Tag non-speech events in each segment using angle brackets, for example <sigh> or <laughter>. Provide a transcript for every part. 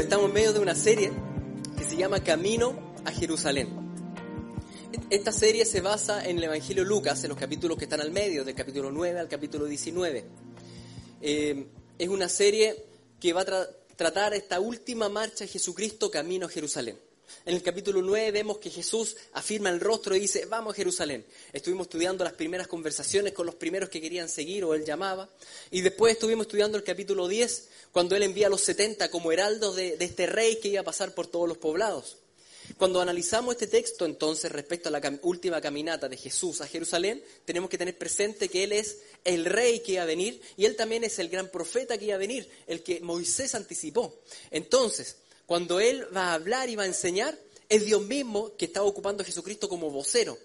Estamos en medio de una serie que se llama Camino a Jerusalén. Esta serie se basa en el Evangelio Lucas, en los capítulos que están al medio, del capítulo 9 al capítulo 19. Eh, es una serie que va a tratar esta última marcha de Jesucristo camino a Jerusalén. En el capítulo 9 vemos que Jesús afirma el rostro y dice, vamos a Jerusalén. Estuvimos estudiando las primeras conversaciones con los primeros que querían seguir o él llamaba. Y después estuvimos estudiando el capítulo 10, cuando él envía a los 70 como heraldos de, este rey que iba a pasar por todos los poblados. Cuando analizamos este texto, entonces, respecto a la última caminata de Jesús a Jerusalén, tenemos que tener presente que Él es el rey que iba a venir y Él también es el gran profeta que iba a venir, el que Moisés anticipó. Entonces, cuando Él va a hablar y va a enseñar, es Dios mismo que está ocupando a Jesucristo como vocero.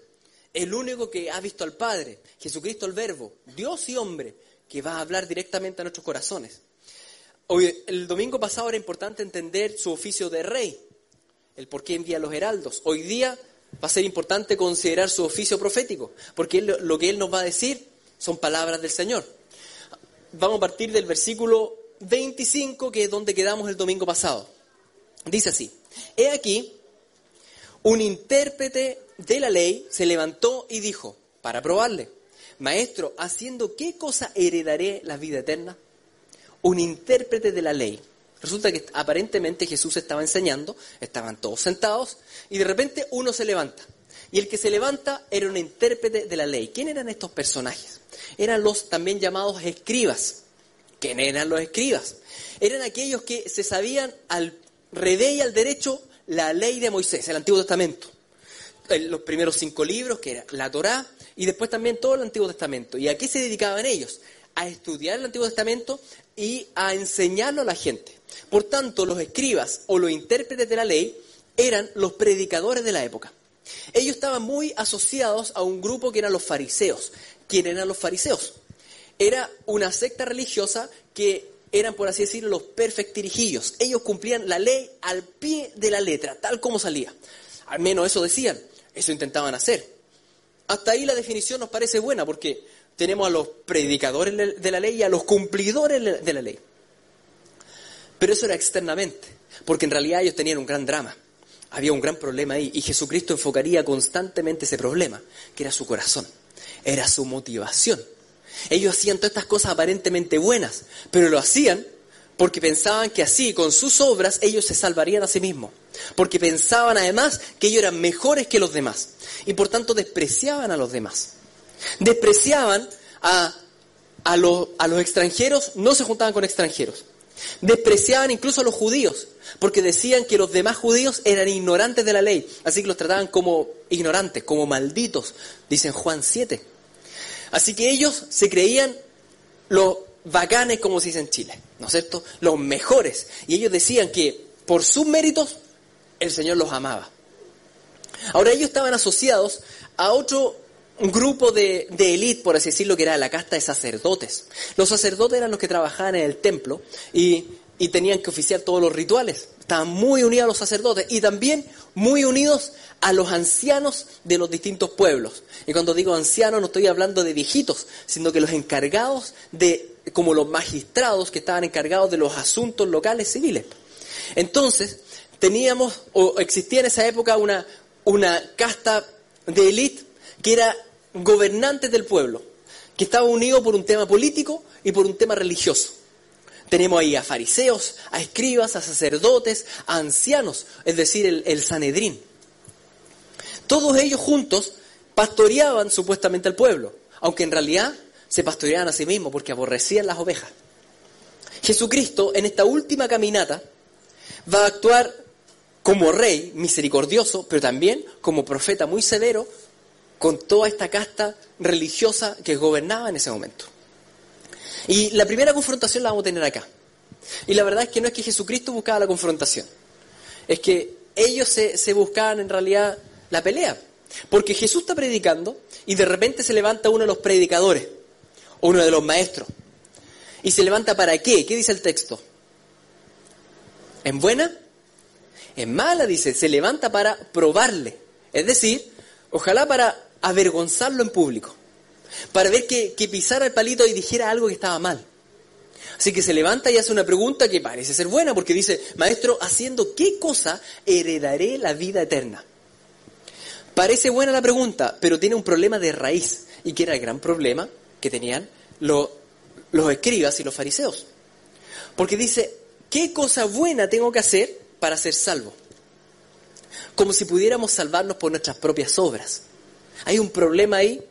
El único que ha visto al Padre, Jesucristo el Verbo, Dios y hombre, que va a hablar directamente a nuestros corazones. Hoy, el domingo pasado era importante entender su oficio de rey, el por qué envía a los heraldos. Hoy día va a ser importante considerar su oficio profético, porque lo que Él nos va a decir son palabras del Señor. Vamos a partir del versículo 25, que es donde quedamos el domingo pasado. Dice así, he aquí, un intérprete de la ley se levantó y dijo, para probarle, maestro, ¿haciendo qué cosa heredaré la vida eterna? Un intérprete de la ley. Resulta que aparentemente Jesús estaba enseñando, estaban todos sentados, y de repente uno se levanta. Y el que se levanta era un intérprete de la ley. ¿Quién eran estos personajes? Eran los también llamados escribas. ¿Quién eran los escribas? Eran aquellos que se sabían al y al derecho la ley de Moisés, el Antiguo Testamento. Los primeros cinco libros, que era la Torá, y después también todo el Antiguo Testamento. ¿Y a qué se dedicaban ellos? A estudiar el Antiguo Testamento y a enseñarlo a la gente. Por tanto, los escribas o los intérpretes de la ley eran los predicadores de la época. Ellos estaban muy asociados a un grupo que eran los fariseos. ¿Quiénes eran los fariseos? Era una secta religiosa que eran, por así decirlo, los perfectirijillos. Ellos cumplían la ley al pie de la letra, tal como salía. Al menos eso decían, eso intentaban hacer. Hasta ahí la definición nos parece buena porque tenemos a los predicadores de la ley y a los cumplidores de la ley. Pero eso era externamente, porque en realidad ellos tenían un gran drama. Había un gran problema ahí y Jesucristo enfocaría constantemente ese problema, que era su corazón, era su motivación. Ellos hacían todas estas cosas aparentemente buenas, pero lo hacían porque pensaban que así, con sus obras, ellos se salvarían a sí mismos. Porque pensaban además que ellos eran mejores que los demás. Y por tanto despreciaban a los demás. Despreciaban a, los, extranjeros, no se juntaban con extranjeros. Despreciaban incluso a los judíos, porque decían que los demás judíos eran ignorantes de la ley, así que los trataban como ignorantes, como malditos, dice Juan 7. Así que ellos se creían los bacanes, como se dice en Chile, ¿no es cierto? Los mejores. Y ellos decían que por sus méritos el Señor los amaba. Ahora ellos estaban asociados a otro grupo de, de élite, por así decirlo, que era la casta de sacerdotes. Los sacerdotes eran los que trabajaban en el templo y, y tenían que oficiar todos los rituales. Estaban muy unidos a los sacerdotes y también muy unidos a los ancianos de los distintos pueblos. Y cuando digo ancianos no estoy hablando de viejitos, sino que los encargados de, como los magistrados que estaban encargados de los asuntos locales civiles. Entonces, teníamos, o existía en esa época una, una casta de élite que era gobernantes del pueblo, que estaba unido por un tema político y por un tema religioso. Tenemos ahí a fariseos, a escribas, a sacerdotes, a ancianos, es decir, el, Sanedrín. Todos ellos juntos pastoreaban supuestamente al pueblo, aunque en realidad se pastoreaban a sí mismos porque aborrecían las ovejas. Jesucristo en esta última caminata va a actuar como rey misericordioso, pero también como profeta muy severo con toda esta casta religiosa que gobernaba en ese momento. Y la primera confrontación la vamos a tener acá. Y la verdad es que no es que Jesucristo buscaba la confrontación, es que ellos se, se buscaban en realidad la pelea. Porque Jesús está predicando y de repente se levanta uno de los predicadores, uno de los maestros. ¿Y se levanta para qué? ¿Qué dice el texto? ¿En buena? En mala, dice. Se levanta para probarle. Es decir, ojalá para avergonzarlo en público. Para ver que, pisara el palito y dijera algo que estaba mal. Así que se levanta y hace una pregunta que parece ser buena, porque dice, Maestro, ¿haciendo qué cosa heredaré la vida eterna? Parece buena la pregunta, pero tiene un problema de raíz, y que era el gran problema que tenían los escribas y los fariseos. Porque dice, ¿qué cosa buena tengo que hacer para ser salvo? Como si pudiéramos salvarnos por nuestras propias obras. Hay un problema ahí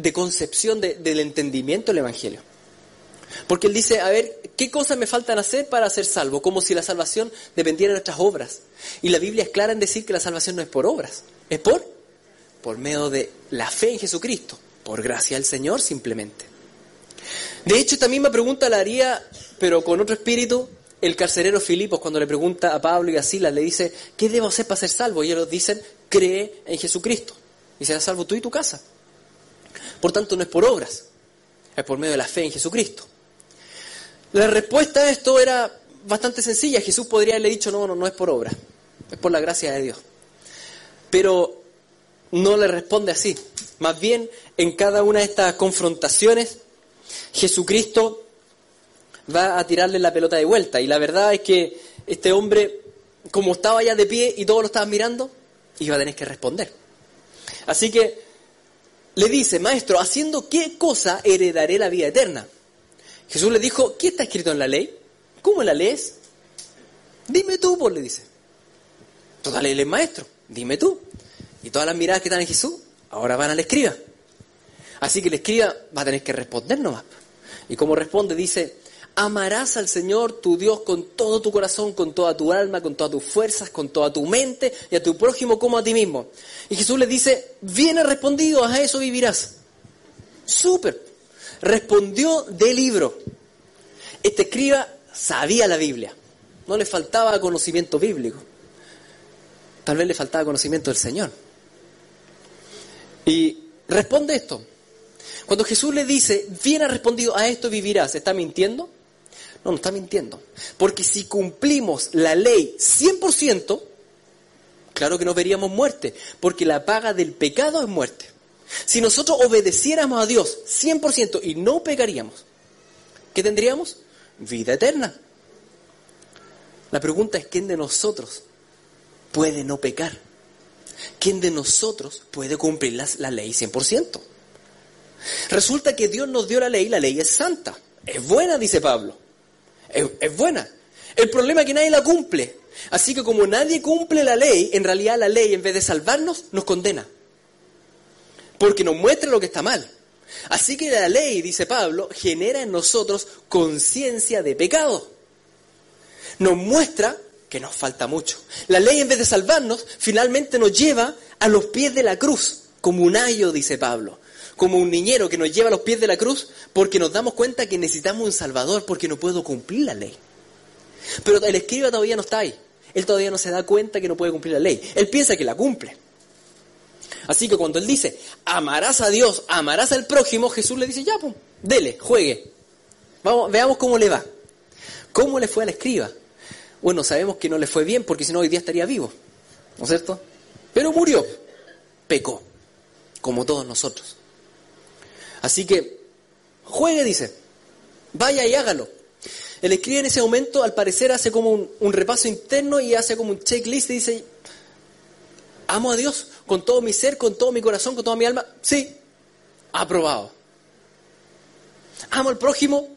de concepción del entendimiento del Evangelio. Porque él dice, a ver, ¿qué cosas me faltan hacer para ser salvo? Como si la salvación dependiera de nuestras obras. Y la Biblia es clara en decir que la salvación no es por obras, es por, por medio de la fe en Jesucristo, por gracia del Señor simplemente. De hecho, esta misma pregunta la haría, pero con otro espíritu, el carcelero Filipos cuando le pregunta a Pablo y a Silas, le dice, ¿qué debo hacer para ser salvo? Y ellos dicen, cree en Jesucristo y serás salvo tú y tu casa. Por tanto, no es por obras, es por medio de la fe en Jesucristo. La respuesta a esto era bastante sencilla. Jesús podría haberle dicho, no, no, no es por obra, es por la gracia de Dios. Pero no le responde así. Más bien, en cada una de estas confrontaciones, Jesucristo va a tirarle la pelota de vuelta. Y la verdad es que este hombre, como estaba ya de pie y todos lo estaban mirando, iba a tener que responder. Así que le dice, maestro, ¿haciendo qué cosa heredaré la vida eterna? Jesús le dijo, ¿qué está escrito en la ley? ¿Cómo la lees? Dime tú, pues le dice. Toda ley es maestro, dime tú. Y todas las miradas que están en Jesús, ahora van al escriba. Así que el escriba va a tener que responder nomás. Y como responde, dice, amarás al Señor tu Dios con todo tu corazón, con toda tu alma, con todas tus fuerzas, con toda tu mente y a tu prójimo como a ti mismo. Y Jesús le dice, viene respondido, a eso vivirás. Súper. Respondió del libro. Este escriba sabía la Biblia. No le faltaba conocimiento bíblico. Tal vez le faltaba conocimiento del Señor. Y responde esto. Cuando Jesús le dice, bien ha respondido, a esto vivirás, ¿está mintiendo? No, no está mintiendo. Porque si cumplimos la ley 100%, claro que no veríamos muerte, porque la paga del pecado es muerte. Si nosotros obedeciéramos a Dios 100% y no pecaríamos, ¿qué tendríamos? Vida eterna. La pregunta es, ¿quién de nosotros puede no pecar? ¿Quién de nosotros puede cumplir la, ley 100%? Resulta que Dios nos dio la ley, la ley es santa, es buena, dice Pablo, es, buena. El problema es que nadie la cumple. Así que como nadie cumple la ley, en realidad la ley en vez de salvarnos, nos condena porque nos muestra lo que está mal. Así que la ley, dice Pablo, genera en nosotros conciencia de pecado. Nos muestra que nos falta mucho. La ley, en vez de salvarnos, finalmente nos lleva a los pies de la cruz, como un ayo, dice Pablo, como un niñero que nos lleva a los pies de la cruz porque nos damos cuenta que necesitamos un salvador porque no puedo cumplir la ley. Pero el escriba todavía no está ahí. Él todavía no se da cuenta que no puede cumplir la ley. Él piensa que la cumple. Así que cuando él dice, amarás a Dios, amarás al prójimo, Jesús le dice, ya, pues, dele, juegue. Vamos, veamos cómo le va. ¿Cómo le fue al escriba? Bueno, sabemos que no le fue bien porque si no hoy día estaría vivo, ¿no es cierto? Pero murió, pecó, como todos nosotros. Así que, juegue, dice, vaya y hágalo. El escriba en ese momento, al parecer, hace como un, repaso interno y hace como un checklist y dice, amo a Dios, con todo mi ser, con todo mi corazón, con toda mi alma? Sí, aprobado. ¿Amo al prójimo?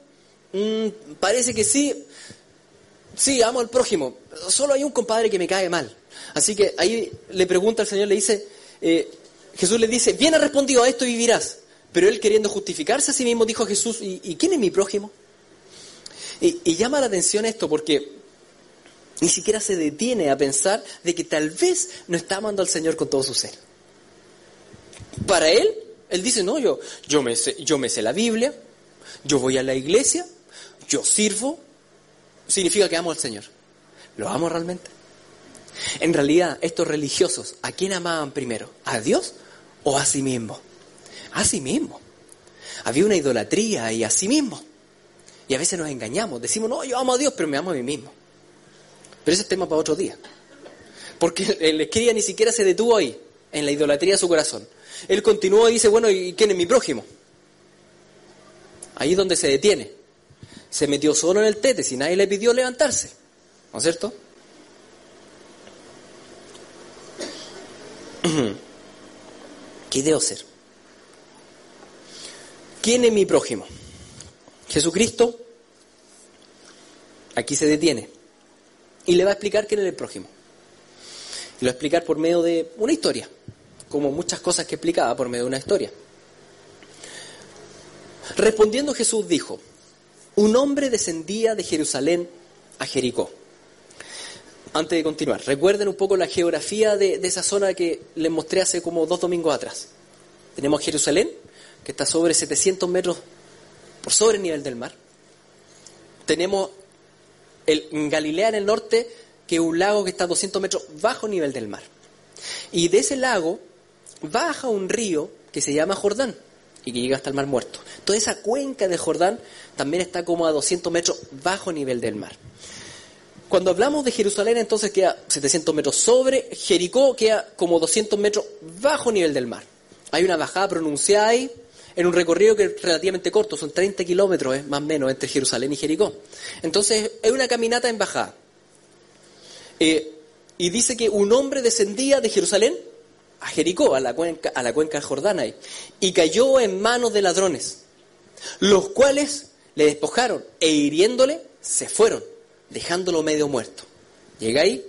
Mm, parece que sí. Sí, amo al prójimo. Solo hay un compadre que me cae mal. Así que ahí le pregunta al Señor, le dice, eh, Jesús le dice, bien respondido a esto y vivirás. Pero él queriendo justificarse a sí mismo dijo a Jesús, ¿y, quién es mi prójimo? Y, y llama la atención esto porque ni siquiera se detiene a pensar de que tal vez no está amando al Señor con todo su ser. Para él, él dice, no, yo, yo, me sé, yo me sé la Biblia, yo voy a la iglesia, yo sirvo, significa que amo al Señor. ¿Lo amo realmente? En realidad, estos religiosos, ¿a quién amaban primero? ¿A Dios o a sí mismo? A sí mismo. Había una idolatría y a sí mismo. Y a veces nos engañamos, decimos, no, yo amo a Dios, pero me amo a mí mismo. Pero ese es tema para otro día. Porque el escriba ni siquiera se detuvo ahí, en la idolatría de su corazón. Él continuó y dice, bueno, ¿y quién es mi prójimo? Ahí es donde se detiene. se metió solo en el tete si nadie le pidió levantarse. ¿No es cierto? <clears throat> ¿Qué debo hacer? ¿Quién es mi prójimo? Jesucristo aquí se detiene y le va a explicar quién es el prójimo. Y lo va a explicar por medio de una historia, como muchas cosas que explicaba por medio de una historia. Respondiendo Jesús dijo, un hombre descendía de Jerusalén a Jericó. Antes de continuar, recuerden un poco la geografía de, esa zona que les mostré hace como dos domingos atrás. Tenemos Jerusalén, que está sobre 700 metros por sobre el nivel del mar. Tenemos el, Galilea en el norte, que es un lago que está a 200 metros bajo nivel del mar. Y de ese lago baja un río que se llama Jordán y que llega hasta el Mar Muerto. Toda esa cuenca de Jordán también está como a 200 metros bajo nivel del mar. Cuando hablamos de Jerusalén, entonces queda 700 metros sobre, Jericó queda como 200 metros bajo nivel del mar. Hay una bajada pronunciada ahí, en un recorrido que es relativamente corto, son 30 kilómetros más o menos entre Jerusalén y Jericó. Entonces es una caminata en bajada. Eh, y dice que un hombre descendía de Jerusalén a Jericó, a la cuenca, a la cuenca Jordana, y cayó en manos de ladrones, los cuales le despojaron e hiriéndole se fueron, dejándolo medio muerto. Llega ahí,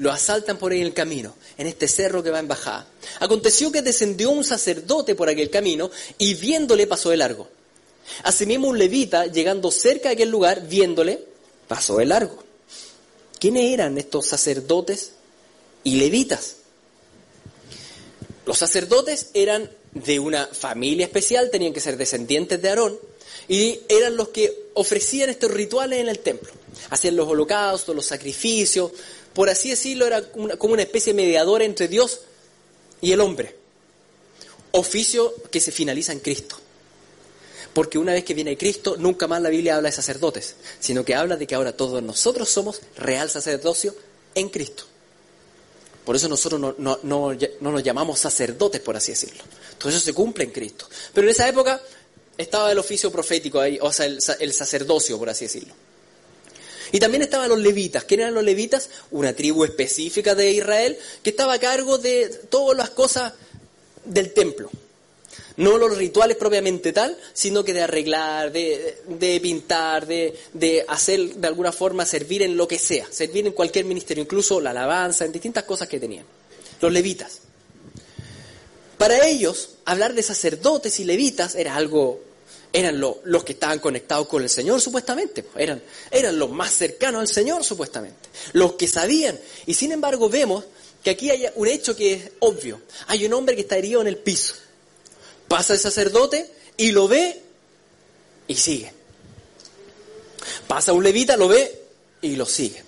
lo asaltan por ahí en el camino, en este cerro que va en bajada. Aconteció que descendió un sacerdote por aquel camino y viéndole pasó de largo. Asimismo un levita, llegando cerca de aquel lugar, viéndole, pasó de largo. ¿Quiénes eran estos sacerdotes y levitas? Los sacerdotes eran de una familia especial, tenían que ser descendientes de Aarón, y eran los que ofrecían estos rituales en el templo. Hacían los holocaustos, los sacrificios, por así decirlo, era como una especie de mediador entre Dios y el hombre. Oficio que se finaliza en Cristo. Porque una vez que viene Cristo, nunca más la Biblia habla de sacerdotes, sino que habla de que ahora todos nosotros somos real sacerdocio en Cristo. Por eso nosotros no, no, no, nos llamamos sacerdotes, por así decirlo. Todo eso se cumple en Cristo. Pero en esa época estaba el oficio profético ahí, o sea, el sacerdocio, por así decirlo. Y también estaban los levitas. ¿Quién eran los levitas? Una tribu específica de Israel que estaba a cargo de todas las cosas del templo. No los rituales propiamente tal, sino que de arreglar, de, pintar, de, de, hacer de alguna forma servir en lo que sea, servir en cualquier ministerio, incluso la alabanza, en distintas cosas que tenían. Los levitas. Para ellos, hablar de sacerdotes y levitas era algo, eran los que estaban conectados con el Señor supuestamente, eran, eran los más cercanos al Señor supuestamente, los que sabían. Y sin embargo vemos que aquí hay un hecho que es obvio. Hay un hombre que está herido en el piso Pasa el sacerdote y lo ve y sigue. Pasa un levita, lo ve y lo sigue.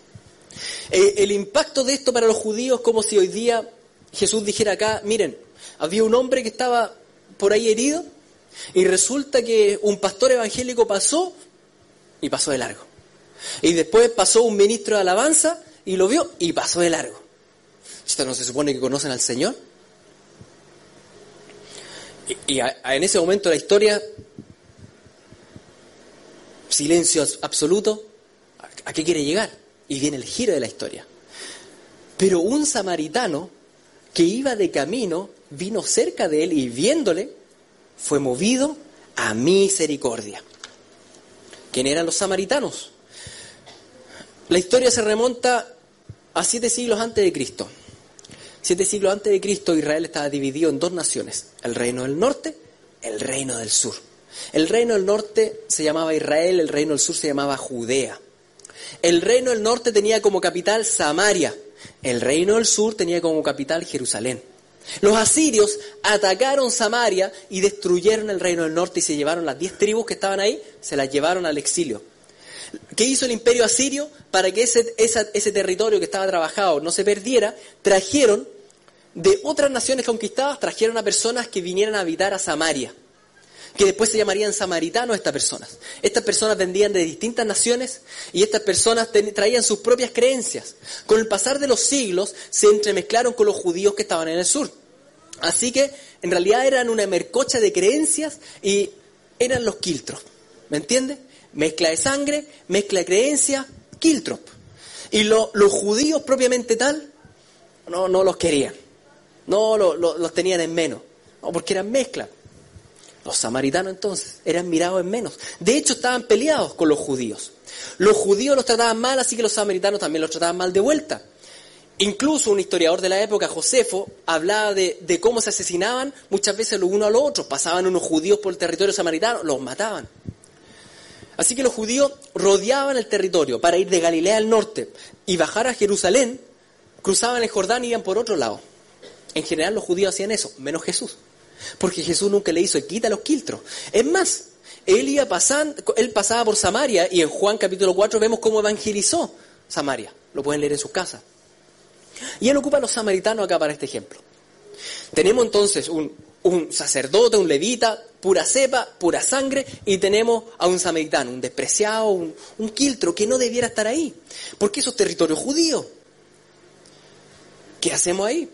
Eh, el impacto de esto para los judíos como si hoy día Jesús dijera acá, miren, había un hombre que estaba por ahí herido y resulta que un pastor evangélico pasó y pasó de largo. Y después pasó un ministro de alabanza y lo vio y pasó de largo. ¿Esto no se supone que conocen al Señor? Y, en ese momento la historia, silencio absoluto, ¿a qué quiere llegar? Y viene el giro de la historia. Pero un samaritano que iba de camino vino cerca de él y viéndole fue movido a misericordia. ¿Quién eran los samaritanos? La historia se remonta a siete siglos antes de Cristo. Siete siglos antes de Cristo, Israel estaba dividido en dos naciones, el reino del norte, el reino del sur. El reino del norte se llamaba Israel, el reino del sur se llamaba Judea. El reino del norte tenía como capital Samaria, el reino del sur tenía como capital Jerusalén. Los asirios atacaron Samaria y destruyeron el reino del norte y se llevaron las diez tribus que estaban ahí, se las llevaron al exilio. ¿Qué hizo el imperio asirio para que ese, ese territorio que estaba trabajado no se perdiera? Trajeron de otras naciones conquistadas, trajeron a personas que vinieran a habitar a Samaria, que después se llamarían samaritanos estas personas. Estas personas vendían de distintas naciones y estas personas traían sus propias creencias. Con el pasar de los siglos se entremezclaron con los judíos que estaban en el sur. Así que en realidad eran una mercocha de creencias y eran los quiltros. ¿Me entiendes? mezcla de sangre, mezcla de creencia, kiltrop. Y los judíos propiamente tal, no, no los querían. No los tenían en menos. No, porque eran mezcla. Los samaritanos entonces eran mirados en menos. De hecho, estaban peleados con los judíos. Los judíos los trataban mal, así que los samaritanos también los trataban mal de vuelta. Incluso un historiador de la época, Josefo, hablaba de, cómo se asesinaban muchas veces los unos a los otros. Pasaban unos judíos por el territorio samaritano, los mataban. Así que los judíos rodeaban el territorio para ir de Galilea al norte y bajar a Jerusalén, cruzaban el Jordán y iban por otro lado. En general los judíos hacían eso, menos Jesús. Porque Jesús nunca le hizo quita los quiltros. Es más, él iba pasando, él pasaba por Samaria y en Juan capítulo 4 vemos cómo evangelizó Samaria. Lo pueden leer en sus casas. Y él ocupa a los samaritanos acá para este ejemplo. Tenemos entonces un, un sacerdote, un levita, pura cepa, pura sangre, y tenemos a un samaritano, un despreciado, un, un quiltro que no debiera estar ahí, porque eso es territorio judío. ¿Qué hacemos ahí?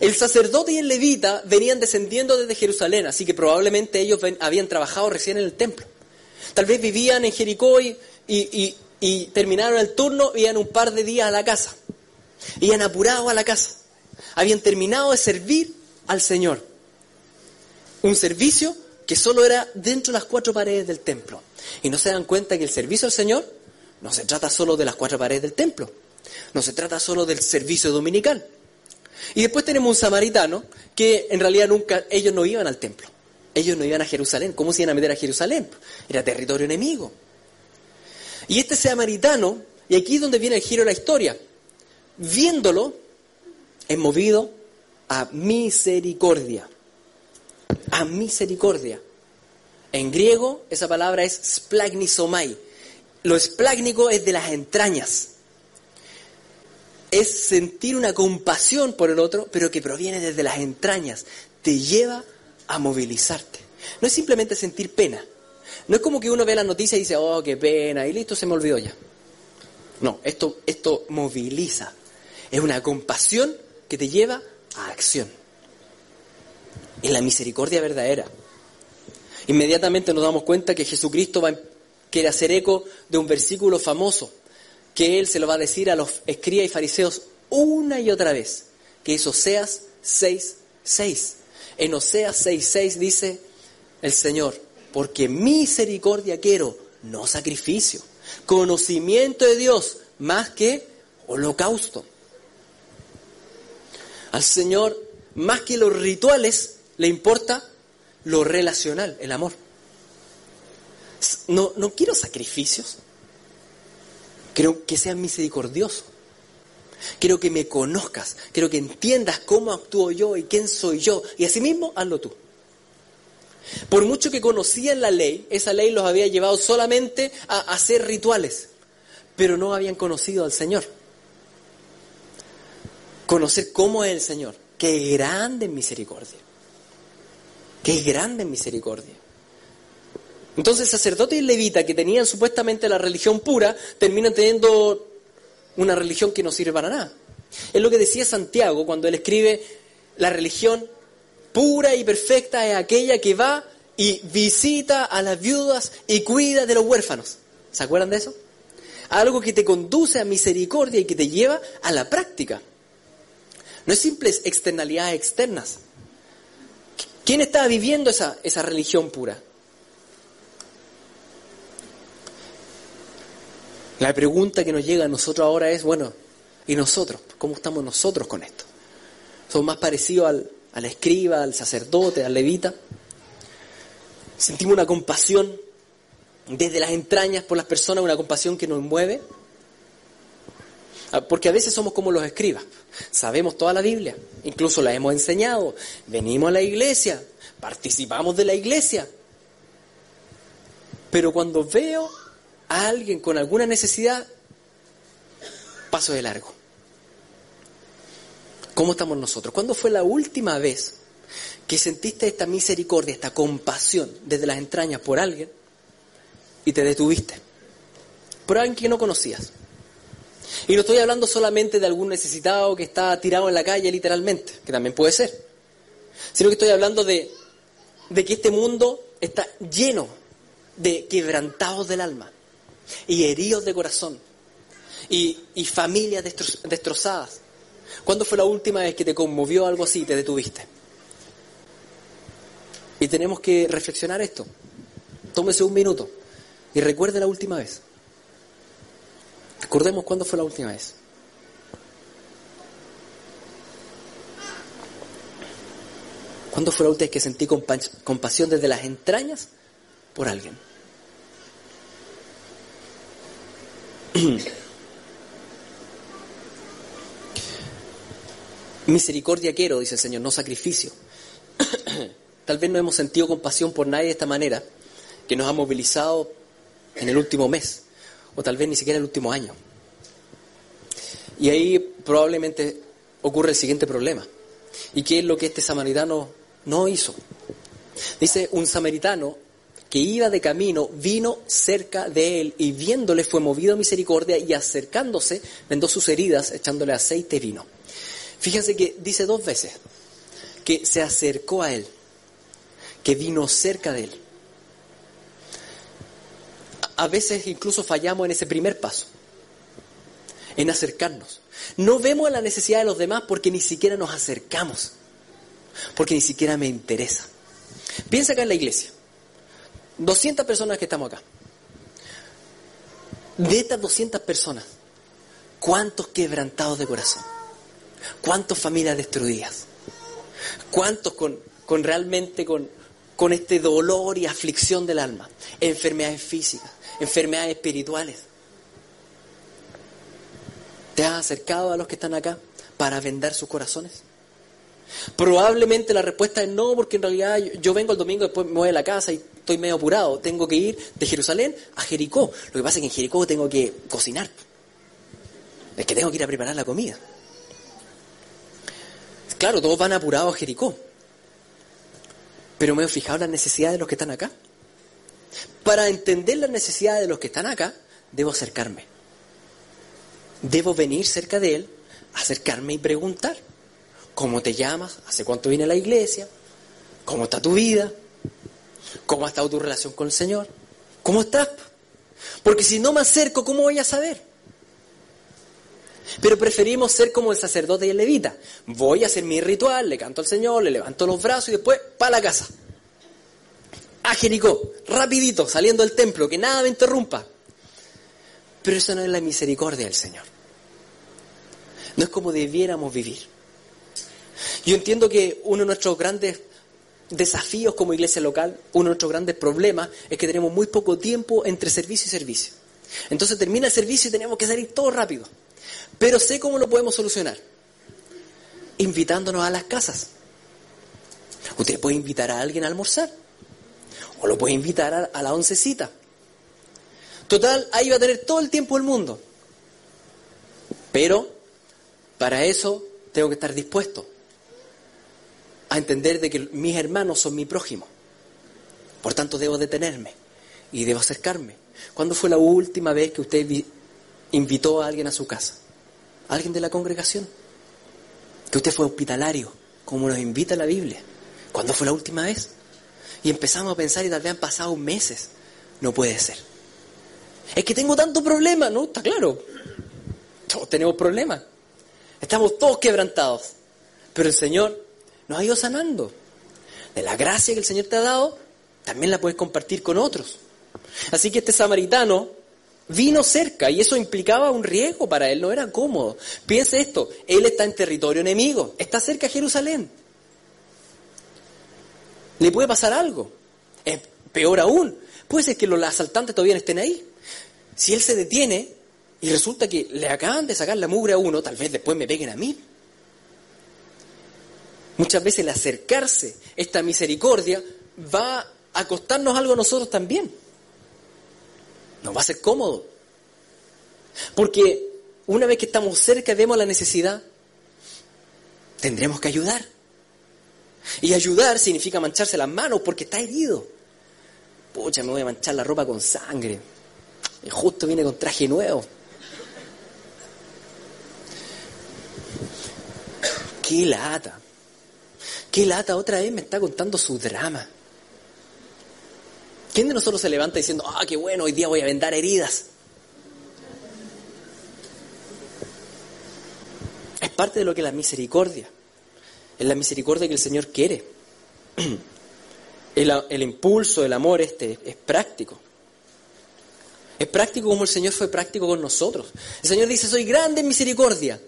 El sacerdote y el levita venían descendiendo desde Jerusalén, así que probablemente ellos habían trabajado recién en el templo. Tal vez vivían en Jericó y, y, terminaron el turno y iban un par de días a la casa. Iban apurado a la casa. Habían terminado de servir al Señor. Un servicio que solo era dentro de las cuatro paredes del templo. Y no se dan cuenta que el servicio al Señor no se trata solo de las cuatro paredes del templo. No se trata solo del servicio dominical. Y después tenemos un samaritano que en realidad nunca, ellos no iban al templo. Ellos no iban a Jerusalén. ¿Cómo se iban a meter a Jerusalén? Era territorio enemigo. Y este samaritano, y aquí es donde viene el giro de la historia, viéndolo, es movido a misericordia. A misericordia. En griego esa palabra es splagnisomai. Lo esplágnico es de las entrañas es sentir una compasión por el otro, pero que proviene desde las entrañas, te lleva a movilizarte. No es simplemente sentir pena. No es como que uno ve la noticia y dice, oh, qué pena, y listo, se me olvidó ya. No, esto, esto moviliza. Es una compasión que te lleva a acción. Es la misericordia verdadera. Inmediatamente nos damos cuenta que Jesucristo va, quiere hacer eco de un versículo famoso que él se lo va a decir a los escribas y fariseos una y otra vez, que es Oseas 6, 6. En Oseas 6, 6 dice el Señor, porque misericordia quiero, no sacrificio, conocimiento de Dios más que holocausto. Al Señor, más que los rituales, le importa lo relacional, el amor. No, no quiero sacrificios, Quiero que seas misericordioso. Quiero que me conozcas. Quiero que entiendas cómo actúo yo y quién soy yo. Y asimismo, hazlo tú. Por mucho que conocían la ley, esa ley los había llevado solamente a hacer rituales, pero no habían conocido al Señor. Conocer cómo es el Señor. Qué grande misericordia. Qué grande misericordia. Entonces, sacerdotes y levita que tenían supuestamente la religión pura, terminan teniendo una religión que no sirve para nada. Es lo que decía Santiago cuando él escribe, la religión pura y perfecta es aquella que va y visita a las viudas y cuida de los huérfanos. ¿Se acuerdan de eso? Algo que te conduce a misericordia y que te lleva a la práctica. No es simples externalidades externas. ¿Quién estaba viviendo esa, esa religión pura? La pregunta que nos llega a nosotros ahora es, bueno, ¿y nosotros? ¿Cómo estamos nosotros con esto? ¿Somos más parecidos al, al escriba, al sacerdote, al levita? ¿Sentimos una compasión desde las entrañas por las personas, una compasión que nos mueve? Ah, porque a veces somos como los escribas, sabemos toda la Biblia, incluso la hemos enseñado, venimos a la iglesia, participamos de la iglesia, pero cuando veo a alguien con alguna necesidad, paso de largo. ¿Cómo estamos nosotros? ¿Cuándo fue la última vez que sentiste esta misericordia, esta compasión desde las entrañas por alguien y te detuviste? Por alguien que no conocías. Y no estoy hablando solamente de algún necesitado que está tirado en la calle literalmente, que también puede ser, sino que estoy hablando de, de que este mundo está lleno de quebrantados del alma y heridos de corazón y, y familias destrozadas. ¿Cuándo fue la última vez que te conmovió algo así y te detuviste? Y tenemos que reflexionar esto. Tómese un minuto y recuerde la última vez. Recordemos cuándo fue la última vez. ¿Cuándo fue la última vez que sentí compasión desde las entrañas por alguien? <clears throat> Misericordia quiero, dice el Señor, no sacrificio. <clears throat> Tal vez no hemos sentido compasión por nadie de esta manera, que nos ha movilizado en el último mes, o tal vez ni siquiera el último año. Y ahí probablemente ocurre el siguiente problema. ¿Y qué es lo que este samaritano no hizo? Dice, un samaritano que iba de camino vino cerca de él y viéndole fue movido a misericordia y acercándose vendó sus heridas echándole aceite y vino. Fíjense que dice dos veces que se acercó a él, que vino cerca de él. A veces incluso fallamos en ese primer paso, en acercarnos. No vemos la necesidad de los demás porque ni siquiera nos acercamos, porque ni siquiera me interesa. Piensa acá en la iglesia, 200 personas que estamos acá. De estas 200 personas, ¿cuántos quebrantados de corazón? ¿Cuántas familias destruidas? ¿Cuántos con, realmente con, con este dolor y aflicción del alma? Enfermedades físicas, enfermedades espirituales. ¿Te has acercado a los que están acá para vendar sus corazones? Probablemente la respuesta es no, porque en realidad yo vengo el domingo, después me voy a la casa y estoy medio apurado. Tengo que ir de Jerusalén a Jericó. Lo que pasa es que en Jericó tengo que cocinar. Es que tengo que ir a preparar la comida. Claro, todos van apurados a Jericó. Pero me he fijado en las necesidades de los que están acá. Para entender las necesidades de los que están acá, debo acercarme. Debo venir cerca de él, acercarme y preguntar. ¿Cómo te llamas? ¿Hace cuánto viene a la iglesia? ¿Cómo está tu vida? ¿Cómo ha estado tu relación con el Señor? ¿Cómo estás? Porque si no me acerco, ¿cómo voy a saber? Pero preferimos ser como el sacerdote y el levita. Voy a hacer mi ritual, le canto al Señor, le levanto los brazos y después para la casa. A Jericó, rapidito, saliendo del templo, que nada me interrumpa. Pero eso no es la misericordia del Señor. No es como debiéramos vivir. Yo entiendo que uno de nuestros grandes desafíos como iglesia local, uno de nuestros grandes problemas es que tenemos muy poco tiempo entre servicio y servicio. Entonces termina el servicio y tenemos que salir todo rápido. Pero sé cómo lo podemos solucionar. Invitándonos a las casas. Usted puede invitar a alguien a almorzar. O lo puede invitar a, la oncecita. Total, ahí va a tener todo el tiempo del mundo. Pero para eso tengo que estar dispuesto a entender de que mis hermanos son mi prójimo. Por tanto, debo detenerme y debo acercarme. ¿Cuándo fue la última vez que usted invitó a alguien a su casa? alguien de la congregación? Que usted fue hospitalario, como nos invita la Biblia. ¿Cuándo fue la última vez? Y empezamos a pensar y tal vez han pasado meses. No puede ser. Es que tengo tanto problema, ¿no? Está claro. Todos tenemos problemas. Estamos todos quebrantados. Pero el Señor nos ha ido sanando. De la gracia que el Señor te ha dado, también la puedes compartir con otros. Así que este samaritano vino cerca y eso implicaba un riesgo para él, no era cómodo. Piense esto, él está en territorio enemigo, está cerca de Jerusalén. Le puede pasar algo. Es peor aún, puede ser que los asaltantes todavía estén ahí. Si él se detiene y resulta que le acaban de sacar la mugre a uno, tal vez después me peguen a mí. Muchas veces el acercarse, esta misericordia, va a costarnos algo a nosotros también. No va a ser cómodo. Porque una vez que estamos cerca y vemos la necesidad, tendremos que ayudar. Y ayudar significa mancharse las manos porque está herido. Pucha, me voy a manchar la ropa con sangre. Y justo viene con traje nuevo. Qué lata. Qué lata, otra vez me está contando su drama. ¿Quién de nosotros se levanta diciendo, ah, qué bueno, hoy día voy a vendar heridas? Es parte de lo que es la misericordia. Es la misericordia que el Señor quiere. <clears throat> El, el impulso, el amor este es práctico. Es práctico como el Señor fue práctico con nosotros. El Señor dice, soy grande en misericordia.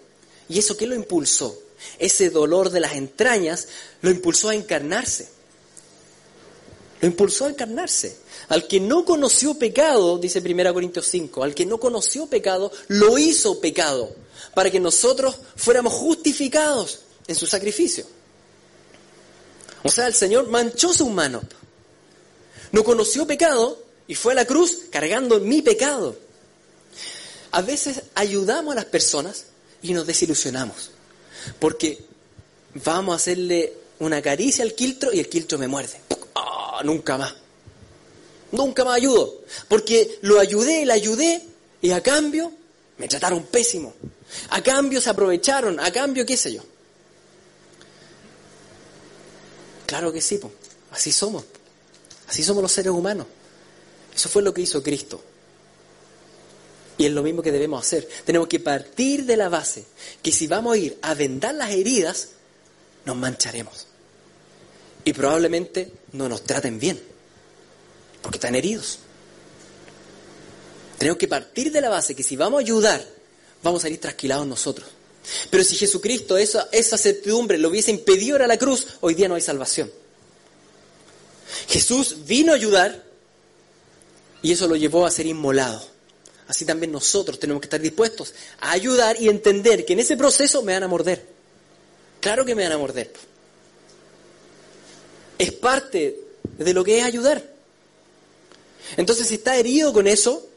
¿Y eso qué lo impulsó? Ese dolor de las entrañas lo impulsó a encarnarse. Lo impulsó a encarnarse. Al que no conoció pecado, dice 1 Corintios 5, al que no conoció pecado, lo hizo pecado, para que nosotros fuéramos justificados en su sacrificio. O sea, el Señor manchó su mano. No conoció pecado y fue a la cruz cargando mi pecado. A veces ayudamos a las personas y nos desilusionamos, porque vamos a hacerle una caricia al quiltro y el quiltro me muerde. Ah, nunca más. Nunca más ayudo. Porque lo ayudé, le ayudé y a cambio me trataron pésimo. A cambio se aprovecharon, a cambio qué sé yo. Claro que sí, así somos. Así somos los seres humanos. Eso fue lo que hizo Cristo. Y es lo mismo que debemos hacer. Tenemos que partir de la base que si vamos a ir a vendar las heridas, nos mancharemos. Y probablemente no nos traten bien, porque están heridos. Tenemos que partir de la base que si vamos a ayudar, vamos a ir trasquilados nosotros. Pero si Jesucristo esa, esa certidumbre lo hubiese impedido a la cruz, hoy día no hay salvación. Jesús vino a ayudar y eso lo llevó a ser inmolado. Así también nosotros tenemos que estar dispuestos a ayudar y entender que en ese proceso me van a morder. Claro que me van a morder. Es parte de lo que es ayudar. Entonces, si está herido con eso,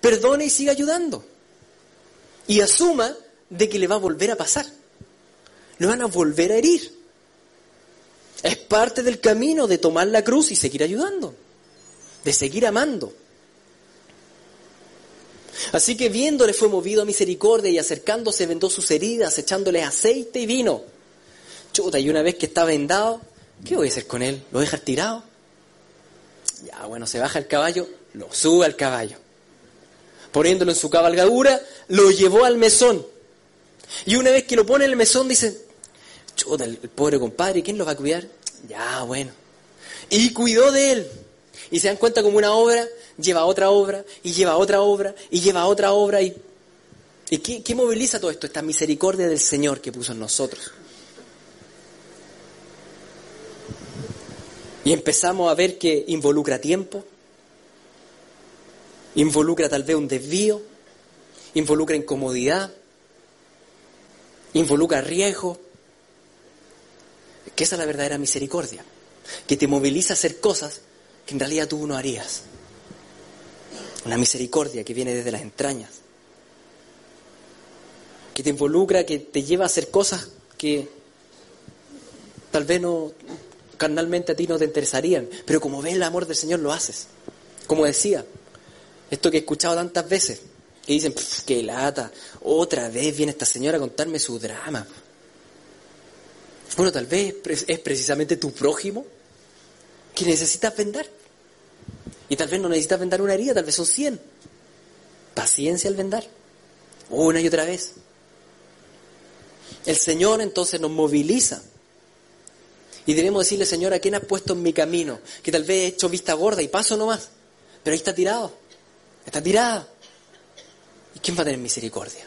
perdone y siga ayudando. Y asuma de que le va a volver a pasar. Le van a volver a herir. Es parte del camino de tomar la cruz y seguir ayudando, de seguir amando. Así que viéndole fue movido a misericordia y acercándose vendó sus heridas, echándole aceite y vino. Chuta, y una vez que está vendado, ¿qué voy a hacer con él? ¿Lo dejar tirado? Ya, bueno, se baja el caballo, lo sube al caballo. Poniéndolo en su cabalgadura, lo llevó al mesón. Y una vez que lo pone en el mesón, dice, chuta, el pobre compadre, ¿quién lo va a cuidar? Ya, bueno. Y cuidó de él. Y se dan cuenta como una obra lleva otra obra, y lleva otra obra, y lleva otra obra. ¿Y, ¿y qué, qué moviliza todo esto? Esta misericordia del Señor que puso en nosotros. Y empezamos a ver que involucra tiempo, involucra tal vez un desvío, involucra incomodidad, involucra riesgo. Que esa es la verdadera misericordia, que te moviliza a hacer cosas que en realidad tú no harías. Una misericordia que viene desde las entrañas, que te involucra, que te lleva a hacer cosas que tal vez no carnalmente a ti no te interesarían, pero como ves el amor del Señor lo haces. Como decía, esto que he escuchado tantas veces, que dicen, qué lata, otra vez viene esta señora a contarme su drama. Bueno, tal vez es precisamente tu prójimo que necesitas vendar. Y tal vez no necesitas vendar una herida, tal vez son 100. Paciencia al vendar. Una y otra vez. El Señor entonces nos moviliza. Y debemos decirle, Señor, ¿a quién has puesto en mi camino? Que tal vez he hecho vista gorda y paso nomás. Pero ahí está tirado. Está tirada. ¿Y quién va a tener misericordia?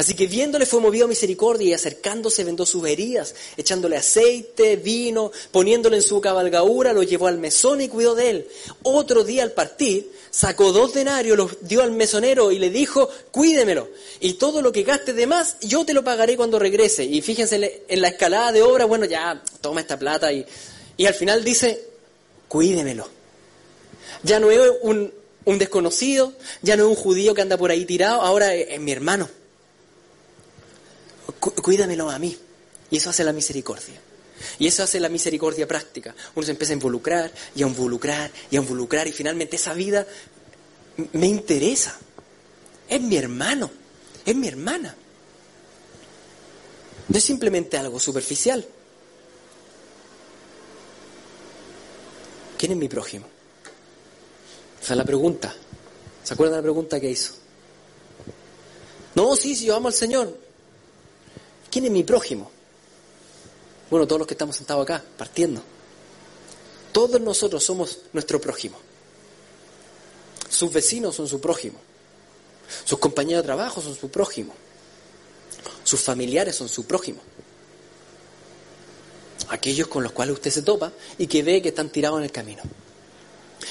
Así que viéndole fue movido a misericordia y acercándose vendó sus heridas, echándole aceite, vino, poniéndole en su cabalgadura, lo llevó al mesón y cuidó de él. Otro día al partir, sacó dos denarios, los dio al mesonero y le dijo, cuídemelo. Y todo lo que gastes de más, yo te lo pagaré cuando regrese. Y fíjense en la escalada de obra, bueno, ya, toma esta plata y, al final dice, cuídemelo. Ya no es un, un desconocido, ya no es un judío que anda por ahí tirado, ahora es mi hermano cuídamelo a mí. Y eso hace la misericordia. Y eso hace la misericordia práctica. Uno se empieza a involucrar y a involucrar y a involucrar y finalmente esa vida me interesa. Es mi hermano, es mi hermana. No es simplemente algo superficial. ¿quién es mi prójimo? Esa es la pregunta. ¿Se acuerdan de la pregunta que hizo? No, sí, sí, yo amo al Señor. ¿Quién es mi prójimo? Bueno, todos los que estamos sentados acá, partiendo. Todos nosotros somos nuestro prójimo. Sus vecinos son su prójimo. Sus compañeros de trabajo son su prójimo. Sus familiares son su prójimo. Aquellos con los cuales usted se topa y que ve que están tirados en el camino.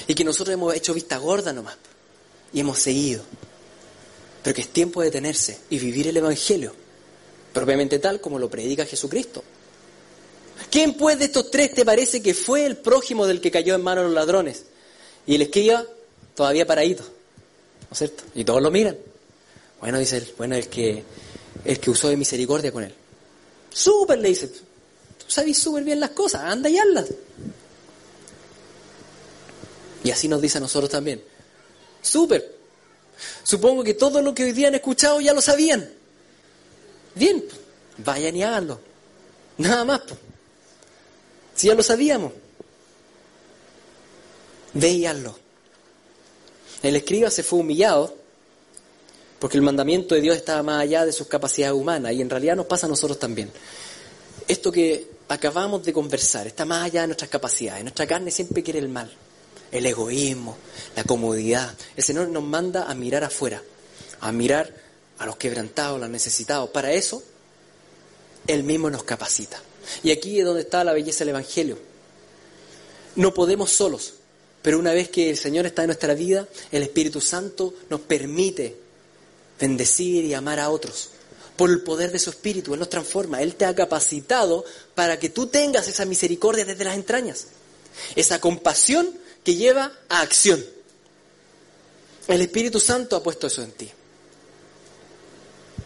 Y que nosotros hemos hecho vista gorda nomás. Y hemos seguido. Pero que es tiempo de detenerse y vivir el Evangelio. Propiamente tal como lo predica Jesucristo. ¿Quién pues de estos tres te parece que fue el prójimo del que cayó en manos los ladrones? Y el escriba todavía paradito, ¿no es cierto? Y todos lo miran. Bueno, dice él, bueno, el que, el que usó de misericordia con él. Súper, le dice, tú sabes súper bien las cosas, anda y hazlas. Y así nos dice a nosotros también. Súper. Supongo que todo lo que hoy día han escuchado ya lo sabían. Bien, vayan y háganlo. Nada más. Si ya lo sabíamos. Veíanlo. El escriba se fue humillado porque el mandamiento de Dios estaba más allá de sus capacidades humanas y en realidad nos pasa a nosotros también. Esto que acabamos de conversar está más allá de nuestras capacidades. Nuestra carne siempre quiere el mal, el egoísmo, la comodidad. El Señor nos manda a mirar afuera, a mirar a los quebrantados, a los necesitados. Para eso, Él mismo nos capacita. Y aquí es donde está la belleza del Evangelio. No podemos solos, pero una vez que el Señor está en nuestra vida, el Espíritu Santo nos permite bendecir y amar a otros. Por el poder de su Espíritu, Él nos transforma, Él te ha capacitado para que tú tengas esa misericordia desde las entrañas, esa compasión que lleva a acción. El Espíritu Santo ha puesto eso en ti.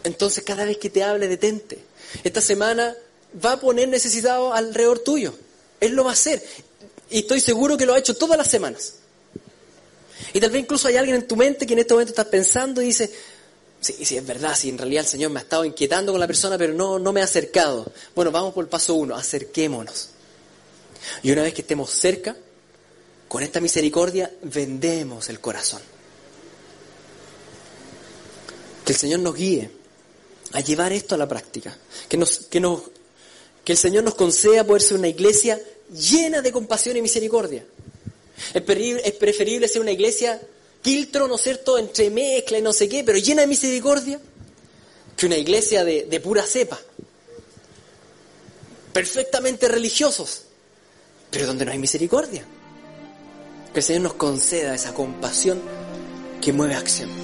Entonces cada vez que te hable, detente. Esta semana va a poner necesitado alrededor tuyo. Él lo va a hacer. Y estoy seguro que lo ha hecho todas las semanas. Y tal vez incluso hay alguien en tu mente que en este momento estás pensando y dice, sí, sí, es verdad, sí, en realidad el Señor me ha estado inquietando con la persona, pero no, no me ha acercado. Bueno, vamos por el paso uno, acerquémonos. Y una vez que estemos cerca, con esta misericordia, vendemos el corazón. Que el Señor nos guíe a llevar esto a la práctica. Que, nos, que, nos, que el Señor nos conceda poder ser una iglesia llena de compasión y misericordia. Es preferible, ser una iglesia quiltro, ¿no es cierto?, entre mezcla y no sé qué, pero llena de misericordia, que una iglesia de, de pura cepa. Perfectamente religiosos, pero donde no hay misericordia. Que el Señor nos conceda esa compasión que mueve acción.